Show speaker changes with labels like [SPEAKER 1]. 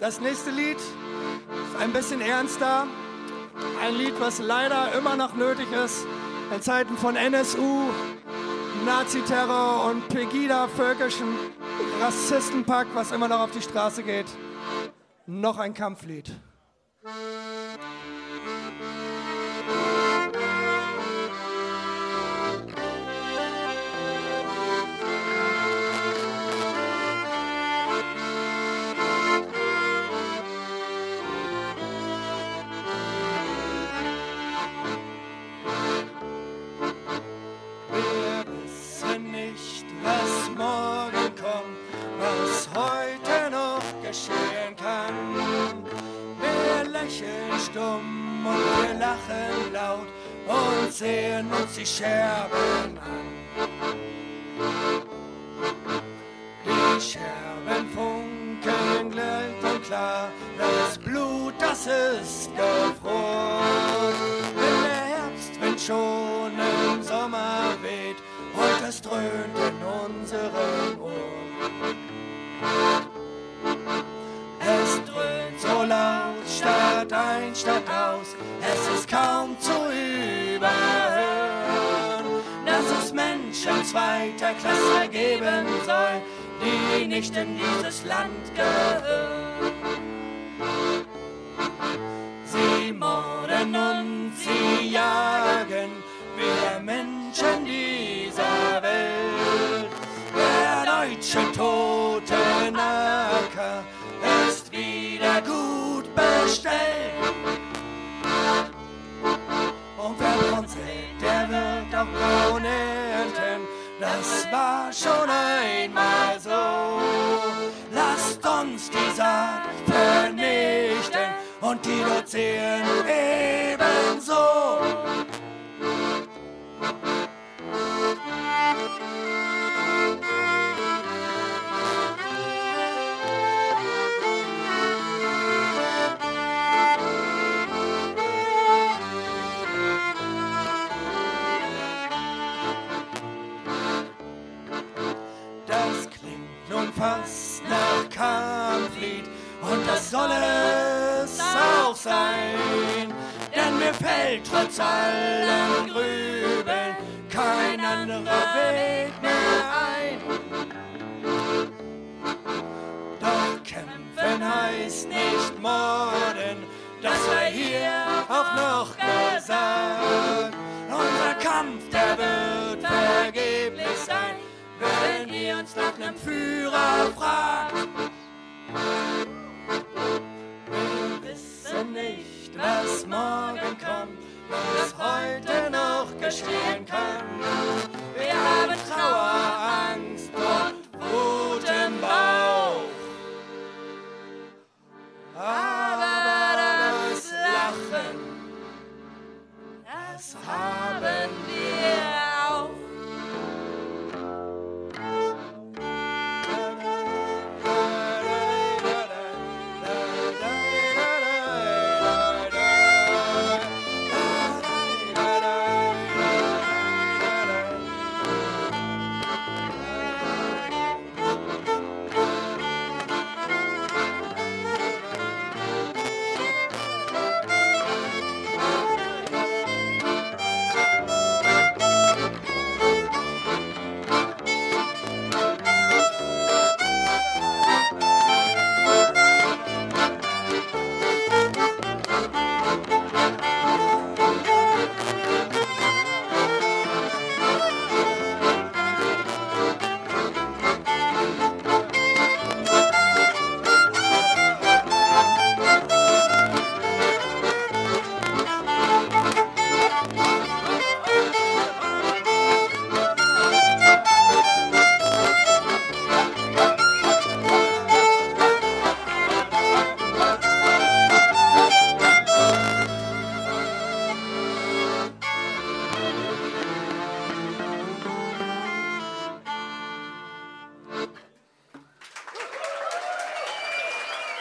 [SPEAKER 1] Das nächste Lied ist ein bisschen ernster. Ein Lied, was leider immer noch nötig ist in Zeiten von NSU, Naziterror und Pegida-völkischen Rassistenpack, was immer noch auf die Straße geht. Noch ein Kampflied. Stumm und wir lachen laut und sehen uns die Scherben an. Die Scherben funkeln gleich und klar, das Blut, das ist gefroren. Wenn der Herbstwind schon im Sommer weht, heute dröhnt Stadt ein, Stadt aus, es ist kaum zu überhören, dass es Menschen zweiter Klasse geben soll, die nicht in dieses Land gehören. Sie morden und sie jagen, wir Menschen dieser Welt. Der deutsche tote auch braun ernten. Das war schon einmal so. Lasst uns die Saat vernichten und die Luzern ebenso. Und das soll es auch sein. Denn mir fällt trotz allem Grübeln kein anderer Weg mehr ein. Doch kämpfen heißt nicht morden, das war hier auch noch gesagt. Unser Kampf, der wird vergeblich sein, wenn wir uns nach nem Führer fragen. verstehen kann.